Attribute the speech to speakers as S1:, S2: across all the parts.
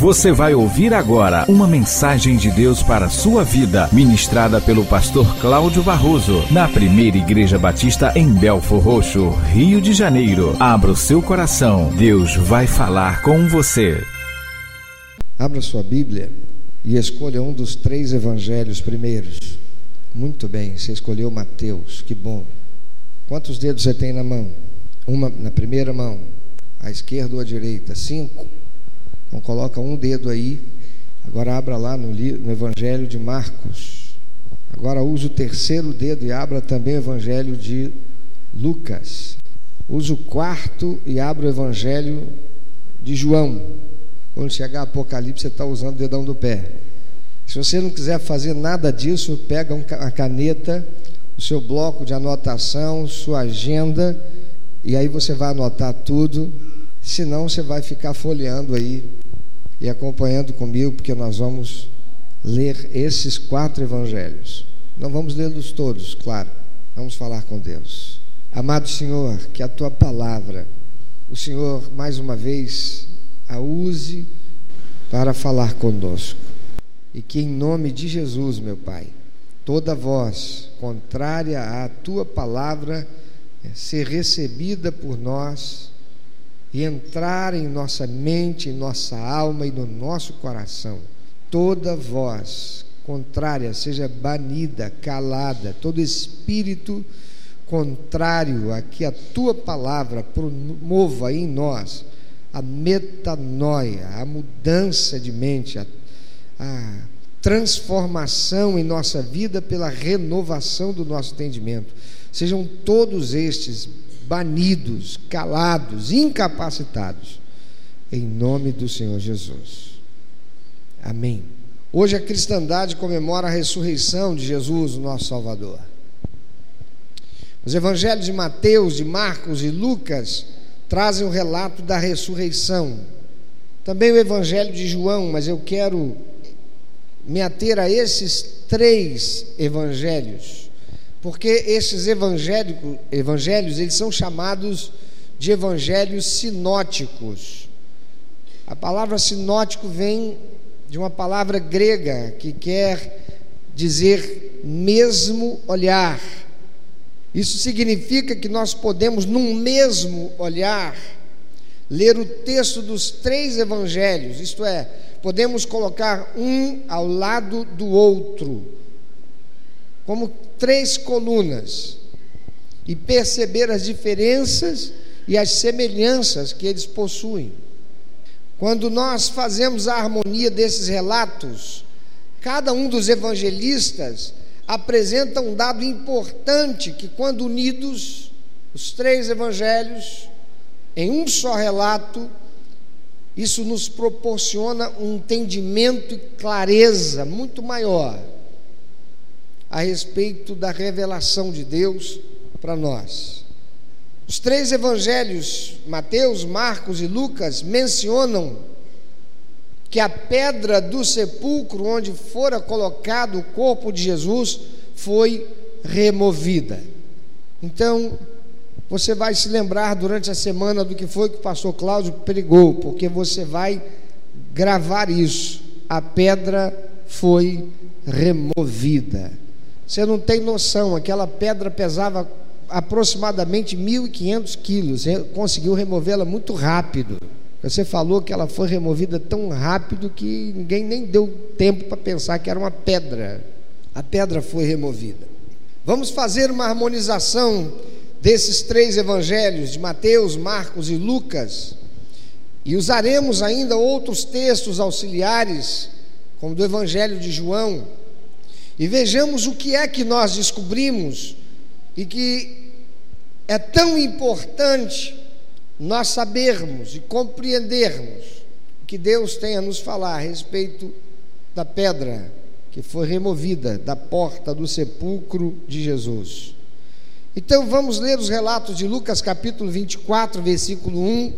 S1: Você vai ouvir agora uma mensagem de Deus para a sua vida, ministrada pelo pastor Cláudio Barroso, na primeira Igreja Batista em Belfor Roxo, Rio de Janeiro. Abra o seu coração, Deus vai falar com você.
S2: Abra sua Bíblia e escolha um dos três evangelhos primeiros. Muito bem, você escolheu Mateus, que bom. Quantos dedos você tem na mão? Uma na primeira mão, à esquerda ou à direita? Cinco. Então coloca um dedo aí. Agora abra lá no, no Evangelho de Marcos. Agora use o terceiro dedo e abra também o Evangelho de Lucas. Use o quarto e abra o Evangelho de João. Quando chegar Apocalipse, você está usando o dedão do pé. Se você não quiser fazer nada disso, pega uma caneta, o seu bloco de anotação, sua agenda, e aí você vai anotar tudo. Senão você vai ficar folheando aí e acompanhando comigo, porque nós vamos ler esses quatro evangelhos. Não vamos lê-los todos, claro. Vamos falar com Deus. Amado Senhor, que a tua palavra, o Senhor mais uma vez a use para falar conosco. E que em nome de Jesus, meu Pai, toda voz contrária à tua palavra ser recebida por nós e entrar em nossa mente, em nossa alma e no nosso coração. Toda voz contrária seja banida, calada, todo espírito contrário a que a tua palavra promova em nós a metanoia, a mudança de mente, a, a transformação em nossa vida pela renovação do nosso entendimento. Sejam todos estes banidos, calados, incapacitados, em nome do Senhor Jesus. Amém. Hoje a cristandade comemora a ressurreição de Jesus, o nosso Salvador. Os evangelhos de Mateus, de Marcos e Lucas trazem o relato da ressurreição. Também o evangelho de João, mas eu quero me ater a esses três evangelhos porque esses evangelhos, eles são chamados de evangelhos sinóticos. A palavra sinótico vem de uma palavra grega que quer dizer mesmo olhar. Isso significa que nós podemos, num mesmo olhar, ler o texto dos três evangelhos, isto é, podemos colocar um ao lado do outro, como três colunas e perceber as diferenças e as semelhanças que eles possuem. Quando nós fazemos a harmonia desses relatos, cada um dos evangelistas apresenta um dado importante que, quando unidos, os três evangelhos, em um só relato, isso nos proporciona um entendimento e clareza muito maior a respeito da revelação de Deus para nós. Os três evangelhos, Mateus, Marcos e Lucas, mencionam que a pedra do sepulcro onde fora colocado o corpo de Jesus foi removida. Então, você vai se lembrar durante a semana do que foi que o pastor Cláudio pregou, porque você vai gravar isso. A pedra foi removida. Você não tem noção, aquela pedra pesava aproximadamente 1.500 quilos, conseguiu removê-la muito rápido. Você falou que ela foi removida tão rápido que ninguém nem deu tempo para pensar que era uma pedra. A pedra foi removida. Vamos fazer uma harmonização desses três evangelhos, de Mateus, Marcos e Lucas, e usaremos ainda outros textos auxiliares, como do evangelho de João e vejamos o que é que nós descobrimos e que é tão importante nós sabermos e compreendermos o que Deus tem a nos falar a respeito da pedra que foi removida da porta do sepulcro de Jesus. Então vamos ler os relatos de Lucas capítulo 24, versículo 1,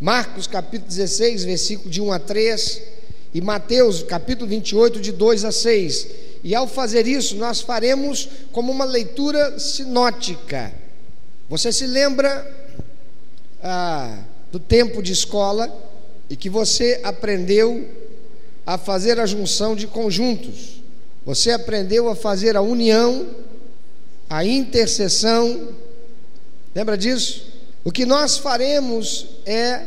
S2: Marcos capítulo 16, versículo de 1 a 3 e Mateus capítulo 28, de 2 a 6. E ao fazer isso, nós faremos como uma leitura sinótica. Você se lembra ah, do tempo de escola? e que você aprendeu a fazer a junção de conjuntos. Você aprendeu a fazer a união, a intercessão. Lembra disso? O que nós faremos é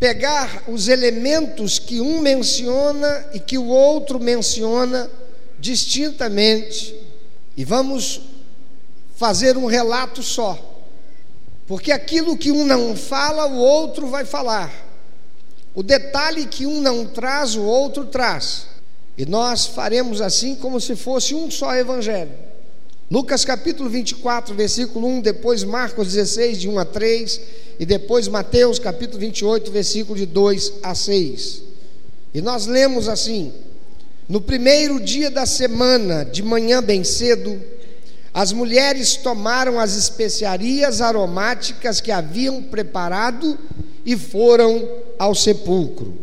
S2: pegar os elementos que um menciona e que o outro menciona distintamente e vamos fazer um relato só. Porque aquilo que um não fala, o outro vai falar. O detalhe que um não traz, o outro traz. E nós faremos assim como se fosse um só evangelho. Lucas capítulo 24, versículo 1, depois Marcos 16, de 1 a 3, e depois Mateus capítulo 28, versículo de 2 a 6. E nós lemos assim: No primeiro dia da semana, de manhã bem cedo, as mulheres tomaram as especiarias aromáticas que haviam preparado e foram ao sepulcro.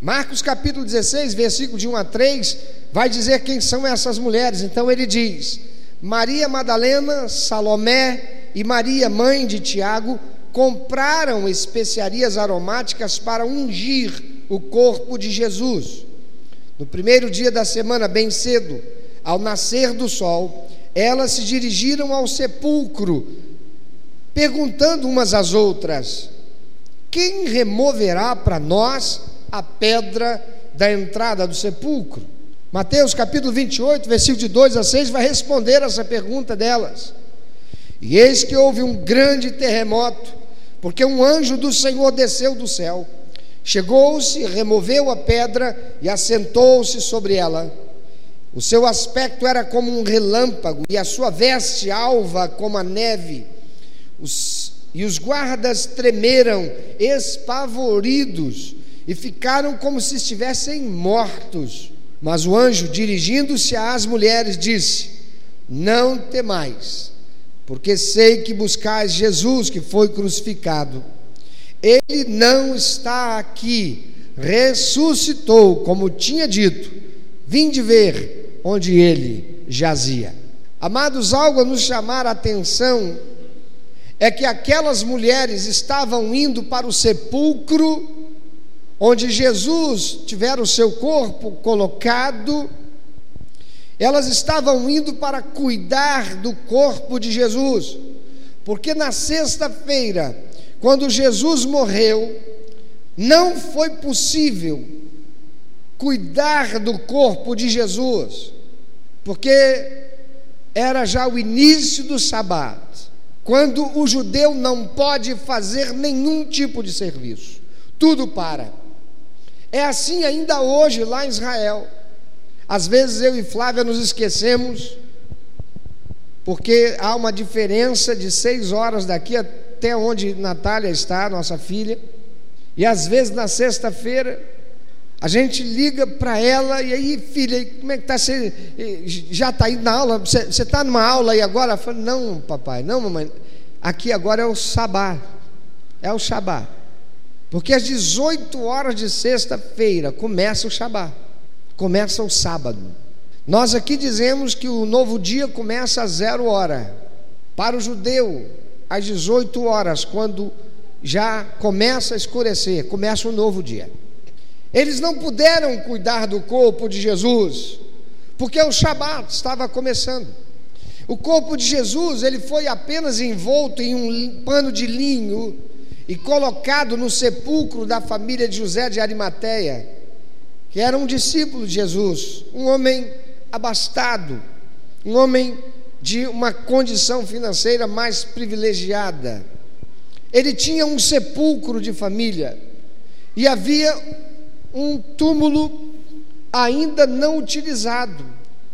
S2: Marcos capítulo 16, versículo de 1 a 3, vai dizer quem são essas mulheres. Então ele diz: Maria Madalena, Salomé e Maria, mãe de Tiago, compraram especiarias aromáticas para ungir o corpo de Jesus. No primeiro dia da semana, bem cedo, ao nascer do sol, elas se dirigiram ao sepulcro, perguntando umas às outras: Quem removerá para nós a pedra da entrada do sepulcro? Mateus capítulo 28, versículo de 2 a 6, vai responder essa pergunta delas. E eis que houve um grande terremoto, porque um anjo do Senhor desceu do céu, chegou-se, removeu a pedra e assentou-se sobre ela. O seu aspecto era como um relâmpago, e a sua veste alva como a neve. Os, e os guardas tremeram, espavoridos, e ficaram como se estivessem mortos. Mas o anjo, dirigindo-se às mulheres, disse: Não temais, porque sei que buscais Jesus que foi crucificado. Ele não está aqui, ressuscitou, como tinha dito. Vinde ver onde ele jazia. Amados, algo a nos chamar a atenção é que aquelas mulheres estavam indo para o sepulcro onde Jesus tivera o seu corpo colocado, elas estavam indo para cuidar do corpo de Jesus, porque na sexta-feira, quando Jesus morreu, não foi possível cuidar do corpo de Jesus, porque era já o início do sábado, quando o judeu não pode fazer nenhum tipo de serviço, tudo para. É assim ainda hoje lá em Israel. Às vezes eu e Flávia nos esquecemos, porque há uma diferença de seis horas daqui até onde Natália está, nossa filha. E às vezes na sexta-feira a gente liga para ela e aí, filha, como é que está? Você já está indo na aula? Você está numa aula aí agora? Eu falo, não, papai, não, mamãe. Aqui agora é o sabá. É o sabá. Porque às 18 horas de sexta-feira começa o Shabá, começa o sábado. Nós aqui dizemos que o novo dia começa às zero hora. Para o judeu, às 18 horas, quando já começa a escurecer, começa um novo dia. Eles não puderam cuidar do corpo de Jesus, porque o Shabat estava começando. O corpo de Jesus, ele foi apenas envolto em um pano de linho e colocado no sepulcro da família de José de Arimateia, que era um discípulo de Jesus, um homem abastado, um homem de uma condição financeira mais privilegiada. Ele tinha um sepulcro de família e havia um túmulo ainda não utilizado,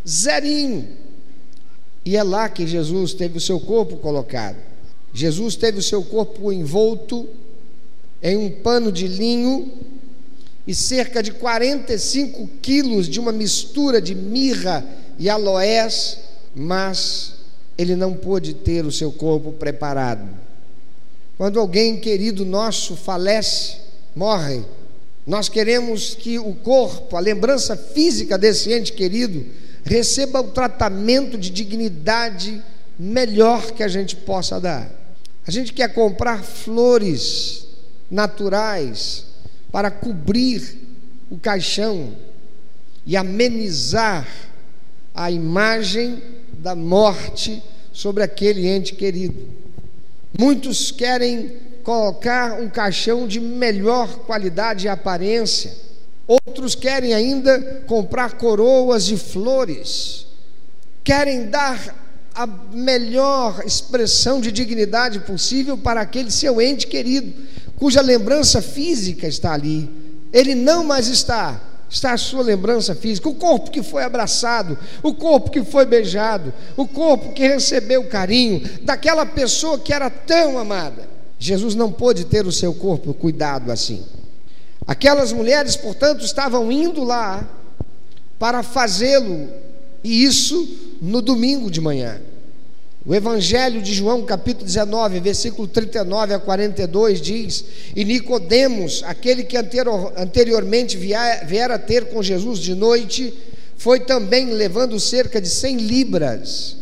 S2: zerinho. E é lá que Jesus teve o seu corpo colocado. Jesus teve o seu corpo envolto em um pano de linho e cerca de 45 quilos de uma mistura de mirra e aloés, mas ele não pôde ter o seu corpo preparado. Quando alguém querido nosso falece, morre, nós queremos que o corpo, a lembrança física desse ente querido, receba o tratamento de dignidade melhor que a gente possa dar. A gente quer comprar flores naturais, para cobrir o caixão e amenizar a imagem da morte sobre aquele ente querido. Muitos querem colocar um caixão de melhor qualidade e aparência. Outros querem ainda comprar coroas de flores. Querem dar a melhor expressão de dignidade possível para aquele seu ente querido, cuja lembrança física está ali. Ele não mais está, está a sua lembrança física, o corpo que foi abraçado, o corpo que foi beijado, o corpo que recebeu carinho daquela pessoa que era tão amada. Jesus não pôde ter o seu corpo cuidado assim. Aquelas mulheres, portanto, estavam indo lá para fazê-lo, e isso no domingo de manhã. O Evangelho de João, capítulo 19, versículo 39 a 42 diz: E Nicodemos, aquele que anterior, anteriormente viera ter com Jesus de noite, foi também levando cerca de 100 libras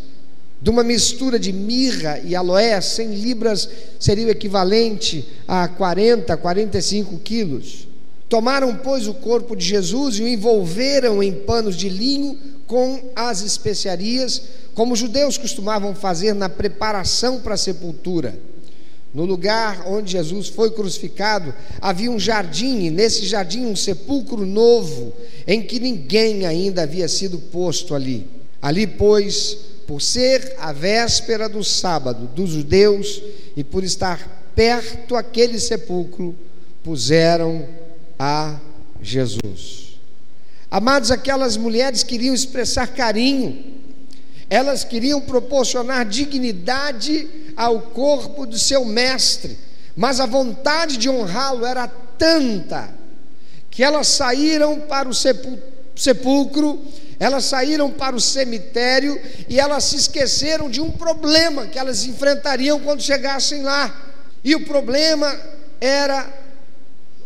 S2: de uma mistura de mirra e aloé, 100 libras seria o equivalente a 40, 45 quilos. Tomaram, pois, o corpo de Jesus e o envolveram em panos de linho com as especiarias, como os judeus costumavam fazer na preparação para a sepultura. No lugar onde Jesus foi crucificado, havia um jardim, e nesse jardim um sepulcro novo, em que ninguém ainda havia sido posto ali. Ali, pois, por ser a véspera do sábado dos judeus e por estar perto aquele sepulcro, puseram a Jesus. Amados, aquelas mulheres queriam expressar carinho, elas queriam proporcionar dignidade ao corpo do seu mestre, mas a vontade de honrá-lo era tanta que elas saíram para o sepulcro elas saíram para o cemitério e elas se esqueceram de um problema que elas enfrentariam quando chegassem lá. E o problema era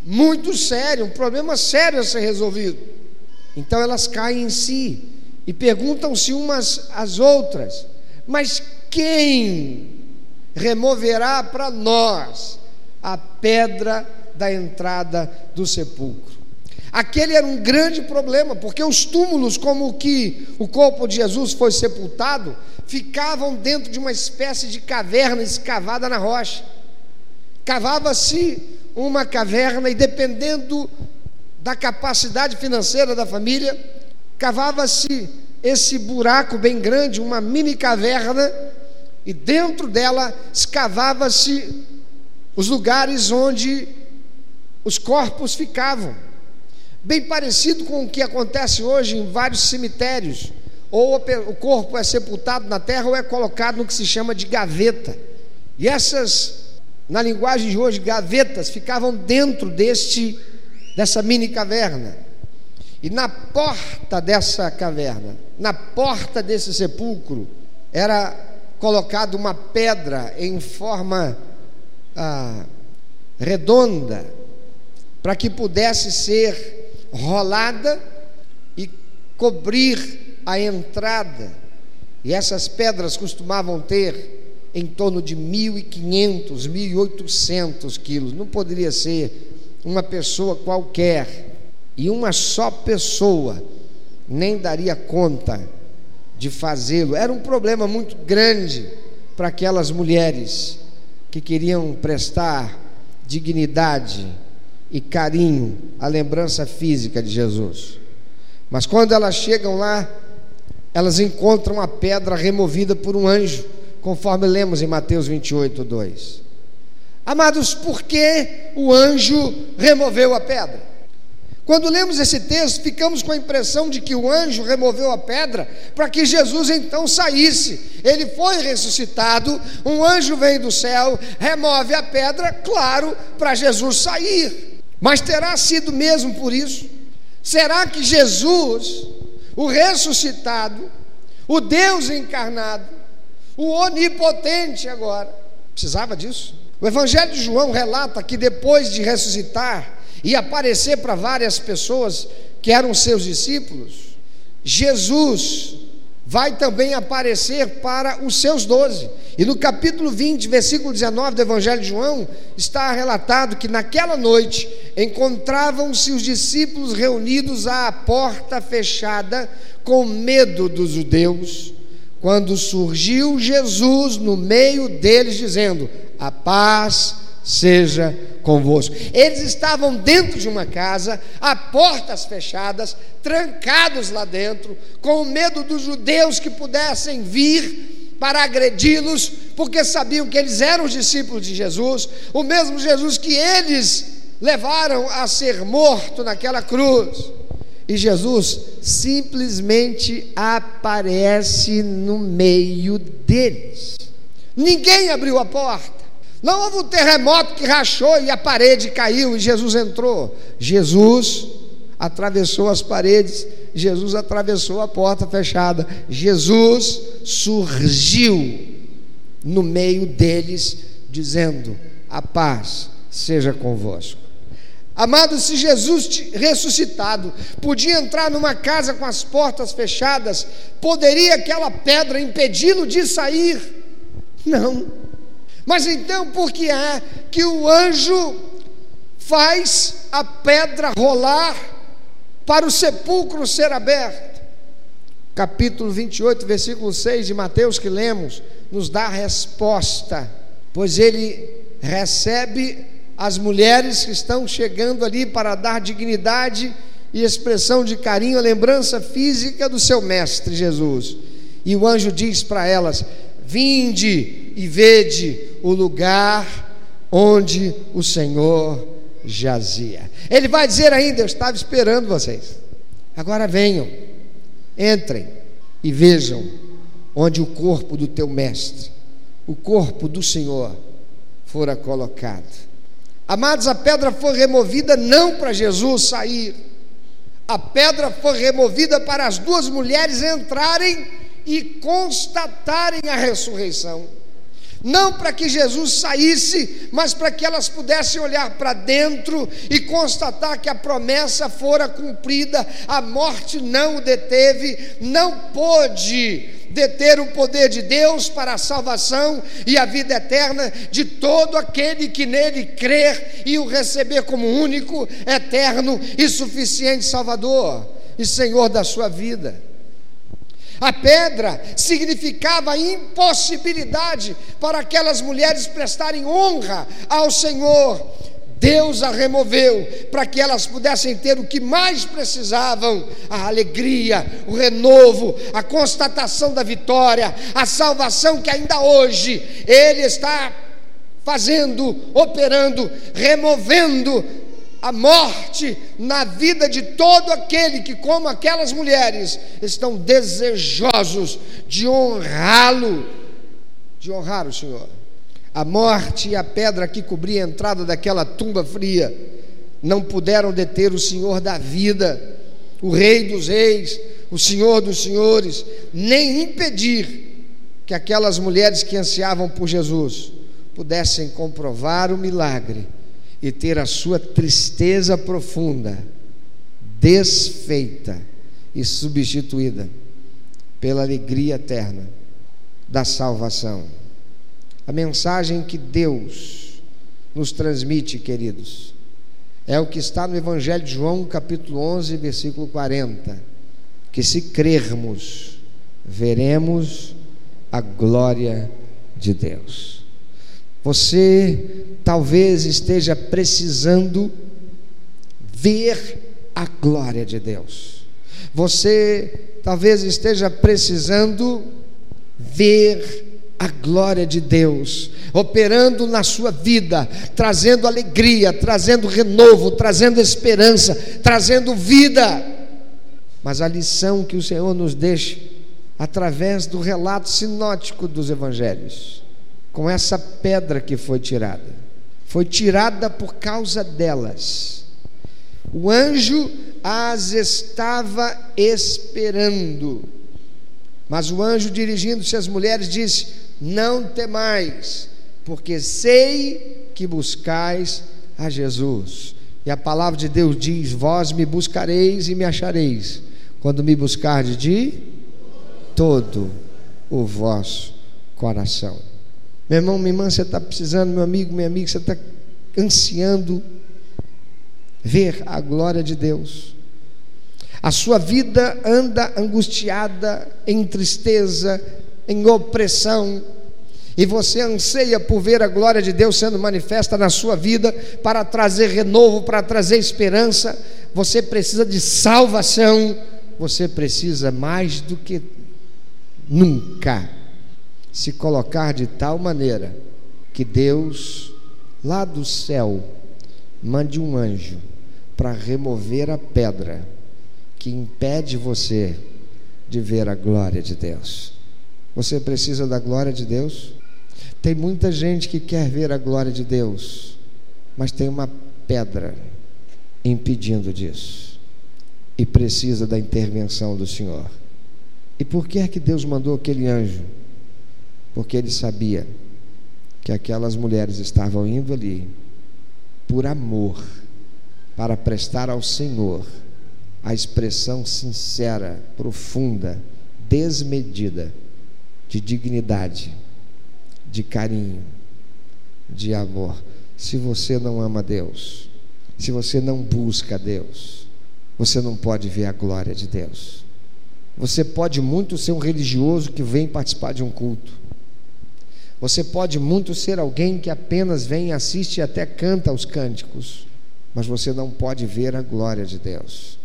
S2: muito sério, um problema sério a ser resolvido. Então elas caem em si e perguntam-se umas às outras: mas quem removerá para nós a pedra da entrada do sepulcro? Aquele era um grande problema, porque os túmulos, como que o corpo de Jesus foi sepultado, ficavam dentro de uma espécie de caverna escavada na rocha. Cavava-se uma caverna e, dependendo da capacidade financeira da família, cavava-se esse buraco bem grande, uma mini caverna, e dentro dela escavava-se os lugares onde os corpos ficavam bem parecido com o que acontece hoje em vários cemitérios. Ou o corpo é sepultado na terra ou é colocado no que se chama de gaveta. E essas, na linguagem de hoje, gavetas ficavam dentro deste dessa mini caverna. E na porta dessa caverna, na porta desse sepulcro, era colocada uma pedra em forma ah, redonda, para que pudesse ser rolada e cobrir a entrada. E essas pedras costumavam ter em torno de 1.500, 1.800 quilos. Não poderia ser uma pessoa qualquer. E uma só pessoa nem daria conta de fazê-lo. Era um problema muito grande para aquelas mulheres que queriam prestar dignidade e carinho a lembrança física de Jesus. Mas quando elas chegam lá, elas encontram a pedra removida por um anjo, conforme lemos em Mateus 28, 2. Amados, por que o anjo removeu a pedra? Quando lemos esse texto, ficamos com a impressão de que o anjo removeu a pedra para que Jesus então saísse. Ele foi ressuscitado, um anjo vem do céu, remove a pedra, claro, para Jesus sair. Mas terá sido mesmo por isso? Será que Jesus, o ressuscitado, o Deus encarnado, o onipotente agora, precisava disso? O Evangelho de João relata que depois de ressuscitar e aparecer para várias pessoas que eram seus discípulos, Jesus vai também aparecer para os seus doze. E no capítulo 20, versículo 19 do Evangelho de João, está relatado que naquela noite encontravam-se os discípulos reunidos à porta fechada, com medo dos judeus, quando surgiu Jesus no meio deles, dizendo: A paz seja convosco. Eles estavam dentro de uma casa, a portas fechadas, trancados lá dentro, com medo dos judeus que pudessem vir para agredi-los, porque sabiam que eles eram os discípulos de Jesus, o mesmo Jesus que eles levaram a ser morto naquela cruz. E Jesus simplesmente aparece no meio deles. Ninguém abriu a porta. Não houve um terremoto que rachou e a parede caiu e Jesus entrou. Jesus atravessou as paredes, Jesus atravessou a porta fechada. Jesus surgiu no meio deles, dizendo: A paz seja convosco. Amado, se Jesus ressuscitado podia entrar numa casa com as portas fechadas, poderia aquela pedra impedi-lo de sair? Não. Mas então, por que é que o anjo faz a pedra rolar para o sepulcro ser aberto? Capítulo 28, versículo 6 de Mateus, que lemos, nos dá a resposta, pois ele recebe as mulheres que estão chegando ali para dar dignidade e expressão de carinho, a lembrança física do seu mestre Jesus. E o anjo diz para elas: Vinde e vede o lugar onde o Senhor jazia. Ele vai dizer ainda: Eu estava esperando vocês. Agora venham, entrem e vejam onde o corpo do teu mestre, o corpo do Senhor, fora colocado. Amados, a pedra foi removida não para Jesus sair, a pedra foi removida para as duas mulheres entrarem e constatarem a ressurreição. Não para que Jesus saísse, mas para que elas pudessem olhar para dentro e constatar que a promessa fora cumprida, a morte não o deteve, não pôde deter o poder de Deus para a salvação e a vida eterna de todo aquele que nele crer e o receber como único, eterno e suficiente Salvador e Senhor da sua vida. A pedra significava impossibilidade para aquelas mulheres prestarem honra ao Senhor. Deus a removeu para que elas pudessem ter o que mais precisavam: a alegria, o renovo, a constatação da vitória, a salvação que ainda hoje Ele está fazendo, operando, removendo a morte na vida de todo aquele que, como aquelas mulheres, estão desejosos de honrá-lo, de honrar o Senhor. A morte e a pedra que cobria a entrada daquela tumba fria não puderam deter o Senhor da vida, o Rei dos Reis, o Senhor dos Senhores, nem impedir que aquelas mulheres que ansiavam por Jesus pudessem comprovar o milagre e ter a sua tristeza profunda desfeita e substituída pela alegria eterna da salvação. A mensagem que Deus nos transmite, queridos, é o que está no Evangelho de João, capítulo 11, versículo 40, que se crermos, veremos a glória de Deus. Você talvez esteja precisando ver a glória de Deus. Você talvez esteja precisando ver a glória de Deus operando na sua vida, trazendo alegria, trazendo renovo, trazendo esperança, trazendo vida. Mas a lição que o Senhor nos deixa através do relato sinótico dos evangelhos com essa pedra que foi tirada. Foi tirada por causa delas. O anjo as estava esperando. Mas o anjo, dirigindo-se às mulheres, disse: Não temais, porque sei que buscais a Jesus. E a palavra de Deus diz: Vós me buscareis e me achareis, quando me buscardes de todo o vosso coração. Meu irmão, minha irmã, você está precisando, meu amigo, minha amiga, você está ansiando ver a glória de Deus. A sua vida anda angustiada, em tristeza, em opressão, e você anseia por ver a glória de Deus sendo manifesta na sua vida, para trazer renovo, para trazer esperança, você precisa de salvação, você precisa mais do que nunca se colocar de tal maneira que Deus, lá do céu, mande um anjo para remover a pedra que impede você de ver a glória de Deus. Você precisa da glória de Deus? Tem muita gente que quer ver a glória de Deus, mas tem uma pedra impedindo disso e precisa da intervenção do Senhor. E por que é que Deus mandou aquele anjo? Porque ele sabia que aquelas mulheres estavam indo ali por amor, para prestar ao Senhor a expressão sincera, profunda, desmedida de dignidade, de carinho, de amor. Se você não ama Deus, se você não busca Deus, você não pode ver a glória de Deus. Você pode muito ser um religioso que vem participar de um culto. Você pode muito ser alguém que apenas vem, assiste e até canta os cânticos, mas você não pode ver a glória de Deus.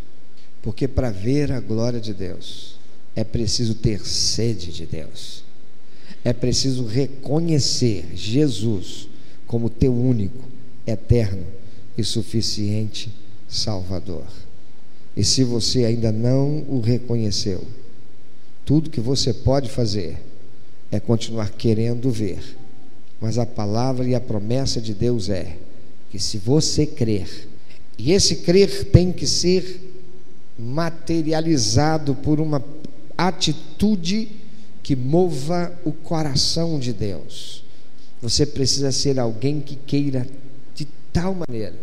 S2: Porque para ver a glória de Deus, é preciso ter sede de Deus. É preciso reconhecer Jesus como teu único, eterno e suficiente Salvador. E se você ainda não o reconheceu, tudo que você pode fazer é continuar querendo ver. Mas a palavra e a promessa de Deus é que se você crer, e esse crer tem que ser materializado por uma atitude que mova o coração de Deus. Você precisa ser alguém que queira de tal maneira,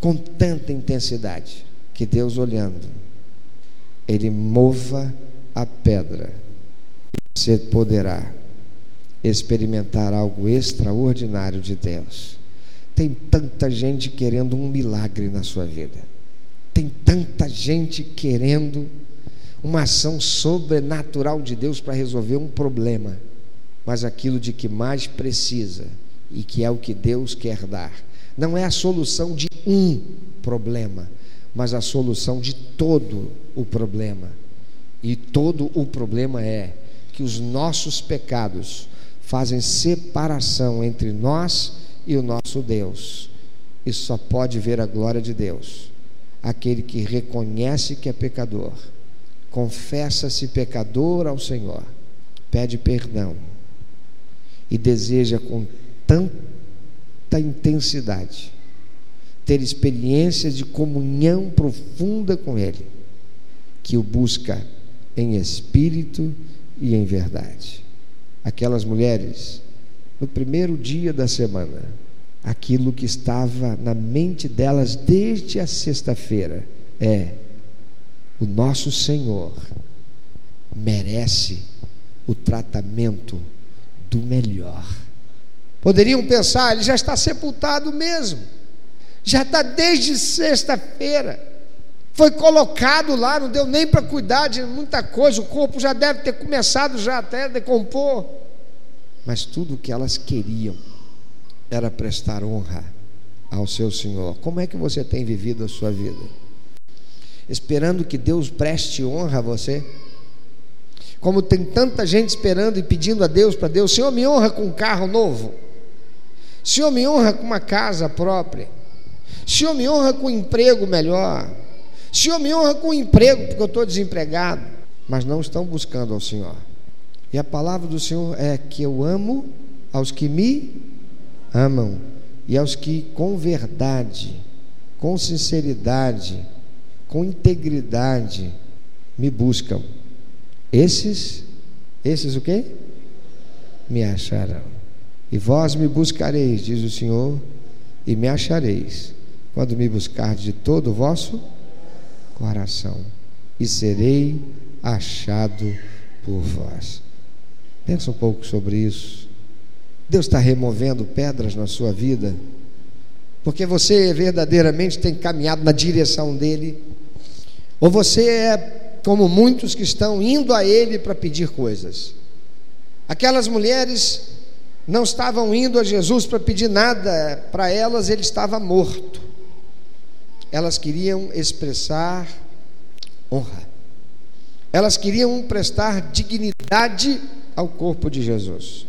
S2: com tanta intensidade, que Deus olhando, Ele mova a pedra você poderá experimentar algo extraordinário de Deus. Tem tanta gente querendo um milagre na sua vida. Tem tanta gente querendo uma ação sobrenatural de Deus para resolver um problema. Mas aquilo de que mais precisa e que é o que Deus quer dar, não é a solução de um problema, mas a solução de todo o problema. E todo o problema é que os nossos pecados fazem separação entre nós e o nosso Deus. E só pode ver a glória de Deus aquele que reconhece que é pecador, confessa-se pecador ao Senhor, pede perdão e deseja com tanta intensidade ter experiências de comunhão profunda com Ele, que o busca em espírito e em verdade aquelas mulheres, no primeiro dia da semana, aquilo que estava na mente delas desde a sexta-feira é: o nosso Senhor merece o tratamento do melhor. Poderiam pensar, ele já está sepultado mesmo, já está desde sexta-feira foi colocado lá, não deu nem para cuidar de muita coisa, o corpo já deve ter começado já até a decompor. Mas tudo o que elas queriam era prestar honra ao seu Senhor. Como é que você tem vivido a sua vida? Esperando que Deus preste honra a você? Como tem tanta gente esperando e pedindo a Deus para Deus, Senhor, me honra com um carro novo. Senhor, me honra com uma casa própria. Senhor, me honra com um emprego melhor. Senhor, me honra com emprego, porque eu estou desempregado. Mas não estão buscando ao Senhor. E a palavra do Senhor é que eu amo aos que me amam e aos que com verdade, com sinceridade, com integridade me buscam. Esses, esses o quê? Me acharão. E vós me buscareis, diz o Senhor, e me achareis, quando me buscardes de todo o vosso coração, e serei achado por vós. Pensa um pouco sobre isso. Deus está removendo pedras na sua vida. porque você verdadeiramente tem caminhado na direção dele, ou você é como muitos que estão indo a ele para pedir coisas. Aquelas mulheres não estavam indo a Jesus para pedir nada, para elas ele estava morto. Elas queriam expressar honra. Elas queriam prestar dignidade ao corpo de Jesus.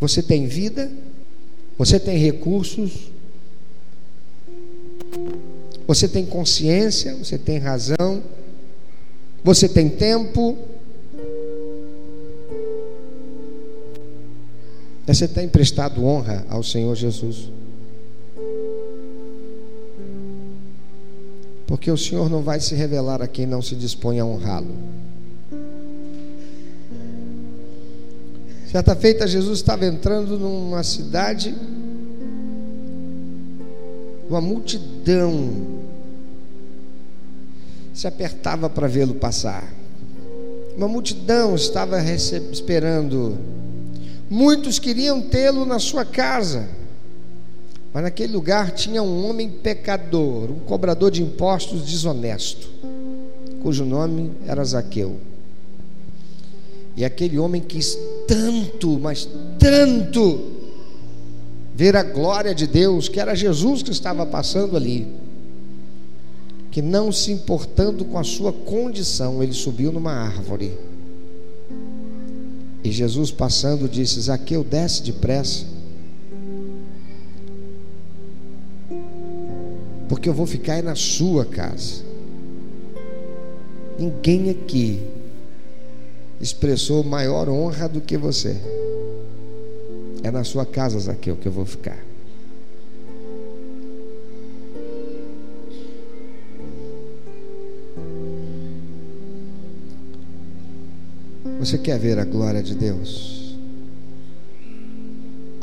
S2: Você tem vida? Você tem recursos? Você tem consciência? Você tem razão? Você tem tempo? Você tem prestado honra ao Senhor Jesus? Porque o Senhor não vai se revelar a quem não se dispõe a honrá-lo. Certa feita, Jesus estava entrando numa cidade, uma multidão se apertava para vê-lo passar. Uma multidão estava esperando Muitos queriam tê-lo na sua casa, mas naquele lugar tinha um homem pecador, um cobrador de impostos desonesto, cujo nome era Zaqueu. E aquele homem quis tanto, mas tanto, ver a glória de Deus, que era Jesus que estava passando ali, que não se importando com a sua condição, ele subiu numa árvore e Jesus passando disse: Zaqueu, desce depressa. Porque eu vou ficar na sua casa. Ninguém aqui expressou maior honra do que você. É na sua casa, Zaqueu, que eu vou ficar. Você quer ver a glória de Deus?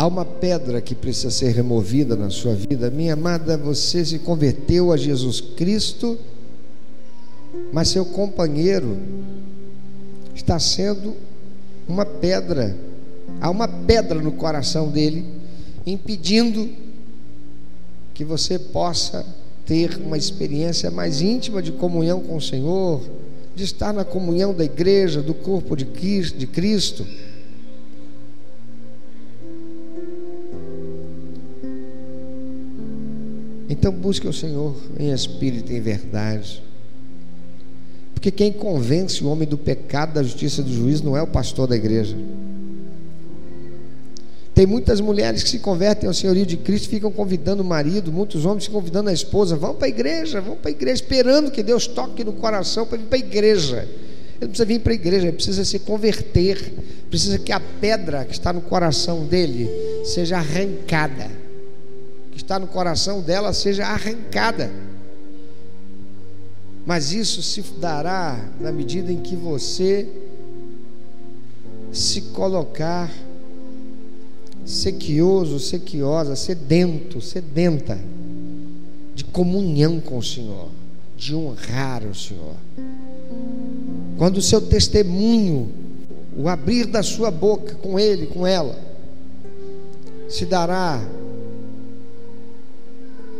S2: Há uma pedra que precisa ser removida na sua vida. Minha amada, você se converteu a Jesus Cristo, mas seu companheiro está sendo uma pedra. Há uma pedra no coração dele, impedindo que você possa ter uma experiência mais íntima de comunhão com o Senhor de estar na comunhão da igreja, do corpo de Cristo. Então busque o Senhor em espírito e em verdade. Porque quem convence o homem do pecado, da justiça e do juízo não é o pastor da igreja. Tem muitas mulheres que se convertem ao senhorio de Cristo, ficam convidando o marido, muitos homens convidando a esposa, vão para a igreja, vão para a igreja, esperando que Deus toque no coração para vir para a igreja. Ele não precisa vir para a igreja, ele precisa se converter, precisa que a pedra que está no coração dele seja arrancada, que está no coração dela seja arrancada. Mas isso se dará na medida em que você se colocar sequioso, sequiosa, sedento, sedenta de comunhão com o Senhor, de honrar o Senhor. Quando o seu testemunho, o abrir da sua boca com ele, com ela, se dará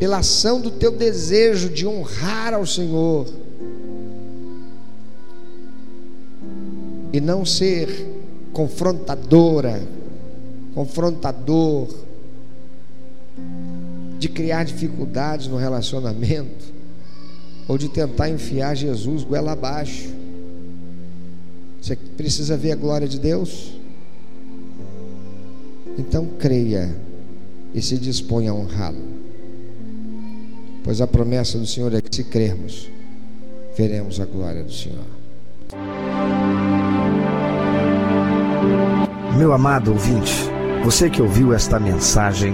S2: pela ação do teu desejo de honrar ao Senhor e não ser confrontadora, confrontador, de criar dificuldades no relacionamento, ou de tentar enfiar Jesus goela abaixo. Você precisa ver a glória de Deus? Então creia e se disponha a honrá-lo. Pois a promessa do Senhor é que se crermos, veremos a glória do Senhor.
S3: Meu amado ouvinte, você que ouviu esta mensagem,